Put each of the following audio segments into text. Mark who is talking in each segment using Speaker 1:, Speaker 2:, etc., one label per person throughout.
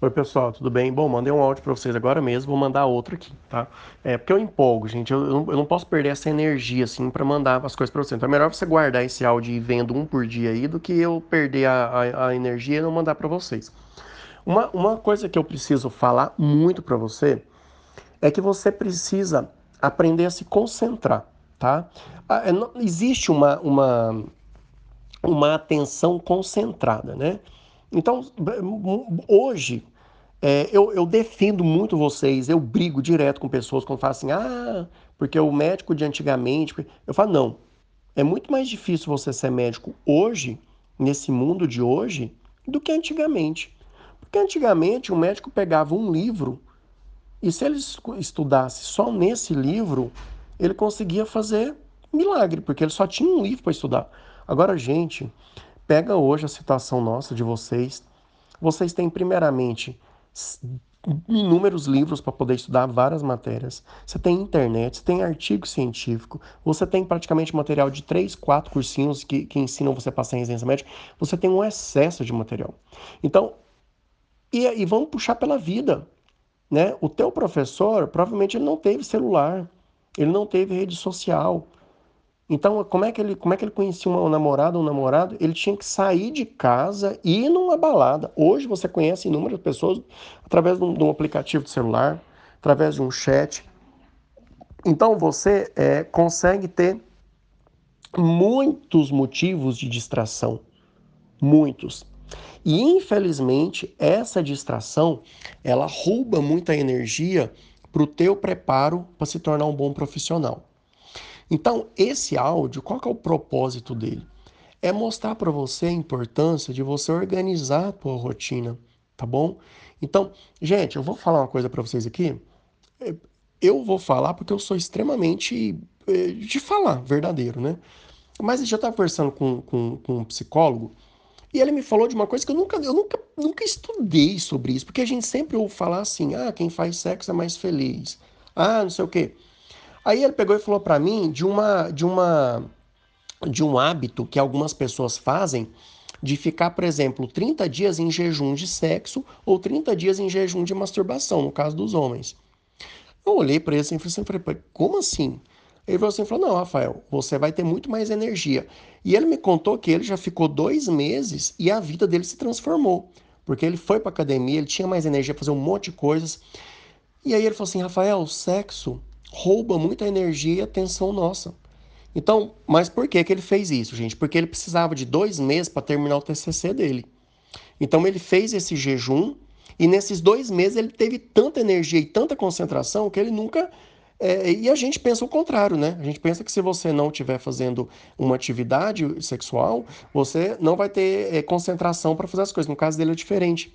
Speaker 1: Oi, pessoal, tudo bem? Bom, mandei um áudio para vocês agora mesmo, vou mandar outro aqui, tá? É porque eu empolgo, gente, eu, eu, não, não posso perder essa energia, assim, para mandar as coisas para vocês. Então é melhor você guardar esse áudio e vendo um por dia aí do que eu perder a, a, a energia e não mandar para vocês. Uma, uma coisa que eu preciso falar muito para você é que você precisa aprender a se concentrar, tá? Ah, é, existe uma, uma, uma atenção concentrada, né? Então, hoje, é, eu, eu, defendo muito vocês, eu brigo direto com pessoas quando falam assim, ah, porque o médico de antigamente. Eu falo, não. É muito mais difícil você ser médico hoje, nesse mundo de hoje, do que antigamente. Porque antigamente o médico pegava um livro e se ele estudasse só nesse livro, ele conseguia fazer milagre, porque ele só tinha um livro para estudar. Agora, gente, pega hoje a situação nossa de vocês. Vocês têm primeiramente inúmeros livros para poder estudar várias matérias. Você tem internet, você tem artigo científico, você tem praticamente material de três, quatro cursinhos que, que ensinam você a passar em residência médica. Você tem um excesso de material. Então, e, e vamos puxar pela vida. Né? O teu professor, provavelmente ele não teve celular, ele não teve rede social, então, como é que ele, como é que ele conhecia uma namorada ou um namorado? Ele tinha que sair de casa e ir numa balada. Hoje você conhece inúmeras pessoas através de um, de um aplicativo de celular, através de um chat. Então você é, consegue ter muitos motivos de distração, muitos. E infelizmente essa distração ela rouba muita energia para o teu preparo para se tornar um bom profissional. Então, esse áudio, qual é o propósito dele? É mostrar para você a importância de você organizar a tua rotina, tá bom? Então, gente, eu vou falar uma coisa para vocês aqui. É, eu vou falar porque eu sou extremamente é, de falar, verdadeiro, né? Mas eu já estava conversando com, com, com um psicólogo e ele me falou de uma coisa que eu nunca, eu nunca, nunca estudei sobre isso, porque a gente sempre ouve falar assim: ah, quem faz sexo é mais feliz. Ah, não sei o quê. Aí ele pegou e falou para mim de uma de uma de um hábito que algumas pessoas fazem de ficar, por exemplo, 30 dias em jejum de sexo ou 30 dias em jejum de masturbação, no caso dos homens. Eu olhei para ele assim, e falei, como assim? Ele falou assim, falou, não, Rafael, você vai ter muito mais energia. E ele me contou que ele já ficou dois meses e a vida dele se transformou. Porque ele foi para academia, ele tinha mais energia fazer um monte de coisas. E aí ele falou assim, Rafael, sexo rouba muita energia e atenção nossa. Então, mas por que, que ele fez isso, gente? Porque ele precisava de dois meses para terminar o TCC dele. Então, ele fez esse jejum e nesses dois meses ele teve tanta energia e tanta concentração que ele nunca. É, e a gente pensa o contrário, né? A gente pensa que se você não estiver fazendo uma atividade sexual, você não vai ter é, concentração para fazer as coisas. No caso dele é diferente.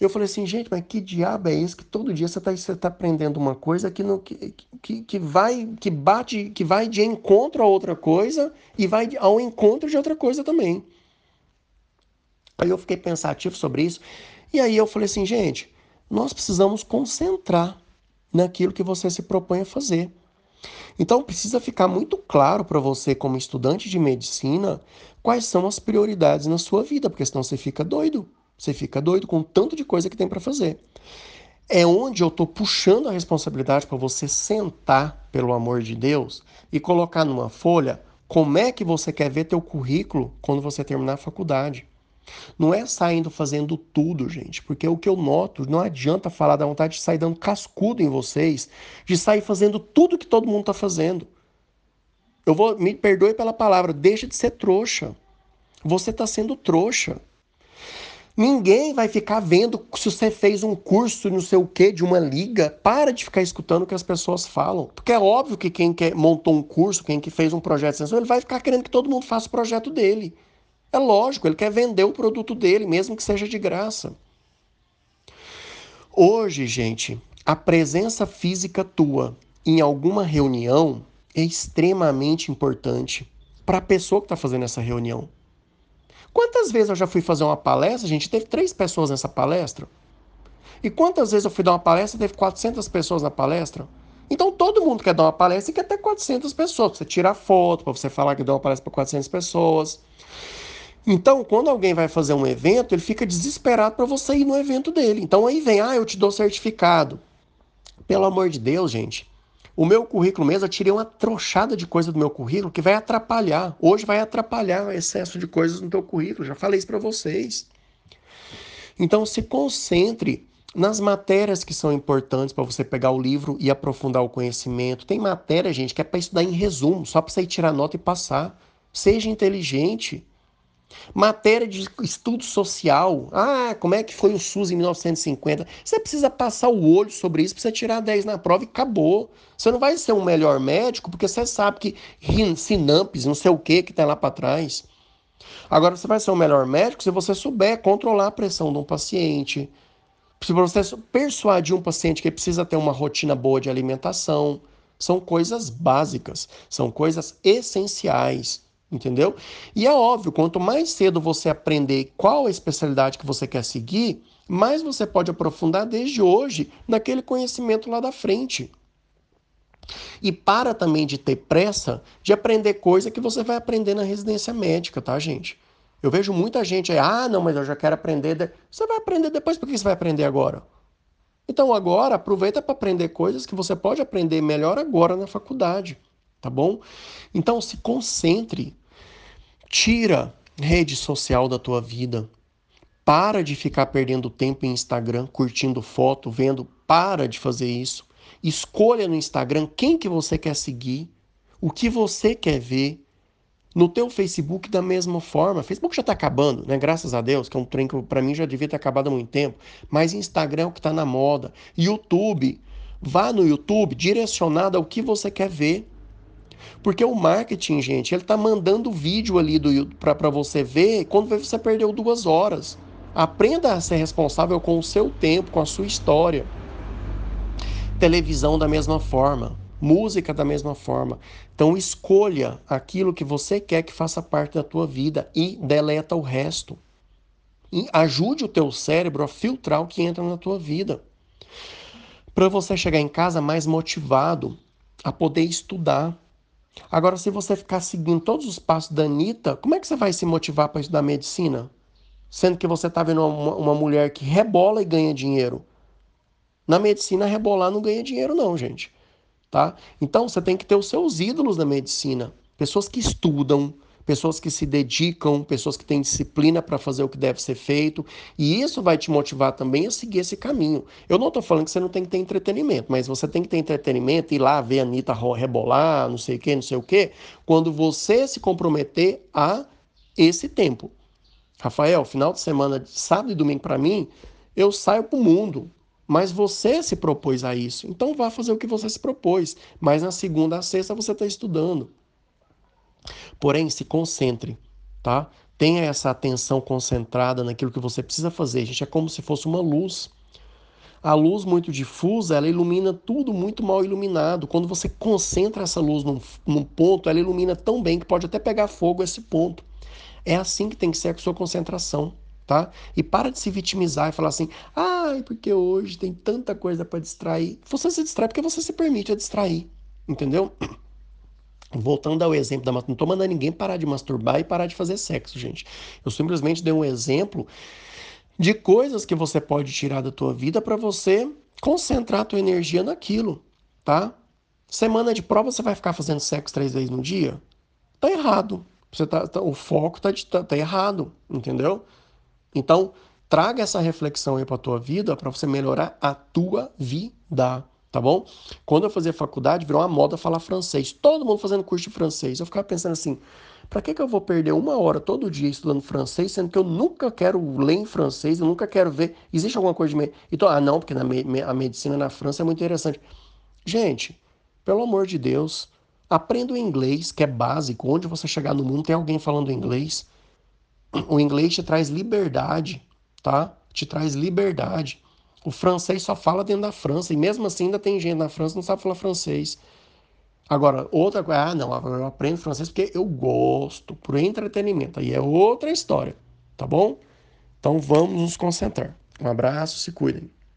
Speaker 1: Eu falei assim, gente, mas que diabo é esse que todo dia você está tá aprendendo uma coisa que, não, que, que, que vai, que bate, que vai de encontro a outra coisa e vai ao encontro de outra coisa também. Aí eu fiquei pensativo sobre isso. E aí eu falei assim, gente, nós precisamos concentrar naquilo que você se propõe a fazer. Então precisa ficar muito claro para você, como estudante de medicina, quais são as prioridades na sua vida, porque senão você fica doido. Você fica doido com o tanto de coisa que tem para fazer. É onde eu estou puxando a responsabilidade para você sentar, pelo amor de Deus, e colocar numa folha como é que você quer ver teu currículo quando você terminar a faculdade. Não é saindo fazendo tudo, gente, porque o que eu noto, não adianta falar da vontade de sair dando cascudo em vocês, de sair fazendo tudo que todo mundo está fazendo. Eu vou, me perdoe pela palavra, deixa de ser trouxa. Você está sendo trouxa. Ninguém vai ficar vendo se você fez um curso, não sei o que, de uma liga. Para de ficar escutando o que as pessoas falam. Porque é óbvio que quem quer, montou um curso, quem que fez um projeto de extensão, ele vai ficar querendo que todo mundo faça o projeto dele. É lógico, ele quer vender o produto dele, mesmo que seja de graça. Hoje, gente, a presença física tua em alguma reunião é extremamente importante para a pessoa que está fazendo essa reunião. Quantas vezes eu já fui fazer uma palestra, gente, teve três pessoas nessa palestra? E quantas vezes eu fui dar uma palestra, teve 400 pessoas na palestra? Então todo mundo quer dar uma palestra e quer ter 400 pessoas, para você tirar foto, para você falar que deu uma palestra para 400 pessoas. Então, quando alguém vai fazer um evento, ele fica desesperado para você ir no evento dele. Então aí vem, ah, eu te dou certificado. Pelo amor de Deus, gente. O meu currículo mesmo, eu tirei uma trouxada de coisa do meu currículo que vai atrapalhar. Hoje vai atrapalhar o excesso de coisas no teu currículo. Já falei isso para vocês. Então se concentre nas matérias que são importantes para você pegar o livro e aprofundar o conhecimento. Tem matéria, gente, que é para estudar em resumo, só para você ir tirar nota e passar. Seja inteligente. Matéria de estudo social. Ah, como é que foi o SUS em 1950? Você precisa passar o olho sobre isso, precisa tirar 10 na prova e acabou. Você não vai ser um melhor médico porque você sabe que sinampes, não sei o que que tá lá para trás. Agora você vai ser um melhor médico se você souber controlar a pressão de um paciente. Se você persuadir um paciente que precisa ter uma rotina boa de alimentação, são coisas básicas, são coisas essenciais entendeu? E é óbvio, quanto mais cedo você aprender qual a especialidade que você quer seguir, mais você pode aprofundar desde hoje naquele conhecimento lá da frente. E para também de ter pressa de aprender coisa que você vai aprender na residência médica, tá, gente? Eu vejo muita gente aí, ah, não, mas eu já quero aprender. De... Você vai aprender depois, por que você vai aprender agora? Então agora aproveita para aprender coisas que você pode aprender melhor agora na faculdade, tá bom? Então se concentre Tira rede social da tua vida. Para de ficar perdendo tempo em Instagram, curtindo foto, vendo. Para de fazer isso. Escolha no Instagram quem que você quer seguir, o que você quer ver. No teu Facebook da mesma forma. Facebook já está acabando, né? Graças a Deus, que é um trem que para mim já devia ter acabado há muito tempo. Mas Instagram é o que está na moda. YouTube, vá no YouTube direcionado ao que você quer ver. Porque o marketing, gente, ele tá mandando vídeo ali para você ver quando você perdeu duas horas. Aprenda a ser responsável com o seu tempo, com a sua história. Televisão da mesma forma, música da mesma forma. Então escolha aquilo que você quer que faça parte da tua vida e deleta o resto. E ajude o teu cérebro a filtrar o que entra na tua vida. Para você chegar em casa mais motivado a poder estudar, Agora, se você ficar seguindo todos os passos da Anitta, como é que você vai se motivar para estudar medicina? Sendo que você está vendo uma, uma, mulher que rebola e ganha dinheiro. Na medicina, rebolar não ganha dinheiro, não, gente. Tá? Então, você tem que ter os seus ídolos na medicina. Pessoas que estudam, pessoas que se dedicam, pessoas que têm disciplina para fazer o que deve ser feito, e isso vai te motivar também a seguir esse caminho. Eu não estou falando que você não tem que ter entretenimento, mas você tem que ter entretenimento, ir lá ver a Anitta rebolar, não sei o que, não sei o que, quando você se comprometer a esse tempo. Rafael, final de semana, sábado e domingo para mim, eu saio para o mundo. Mas você se propôs a isso. Então vá fazer o que você se propôs. Mas na segunda a sexta você está estudando. Porém, se concentre, tá? Tenha essa atenção concentrada naquilo que você precisa fazer. Gente, é como se fosse uma luz. A luz muito difusa, ela ilumina tudo muito mal iluminado. Quando você concentra essa luz num, num ponto, ela ilumina tão bem que pode até pegar fogo esse ponto. É assim que tem que ser a sua concentração, tá? E para de se vitimizar e falar assim: ai, porque hoje tem tanta coisa para distrair. Você se distrai porque você se permite a distrair, entendeu? Voltando ao exemplo da masturbação, não estou mandando ninguém parar de masturbar e parar de fazer sexo, gente. Eu simplesmente dei um exemplo de coisas que você pode tirar da tua vida para você concentrar a tua energia naquilo, tá? Semana de prova você vai ficar fazendo sexo três vezes no dia? Tá errado. Você tá, tá o foco tá, tá, tá errado, entendeu? Então, traga essa reflexão aí para tua vida para você melhorar a tua vida tá bom? Quando eu fazia faculdade, virou uma moda falar francês. Todo mundo fazendo curso de francês. Eu ficava pensando assim, para que, que eu vou perder uma hora todo dia estudando francês, sendo que eu nunca quero ler em francês, eu nunca quero ver. Existe alguma coisa de. Me... Então, ah, não, porque me... a medicina na França é muito interessante. Gente, pelo amor de Deus, aprenda o inglês, que é básico. Onde você chegar no mundo tem alguém falando inglês. O inglês te traz liberdade, tá? Te traz liberdade. O francês só fala dentro da França, e mesmo assim ainda tem gente na França que não sabe falar francês. Agora, outra coisa, ah, não, eu aprendo francês porque eu gosto, por entretenimento. Aí é outra história, tá bom? Então vamos nos concentrar. Um abraço, se cuidem.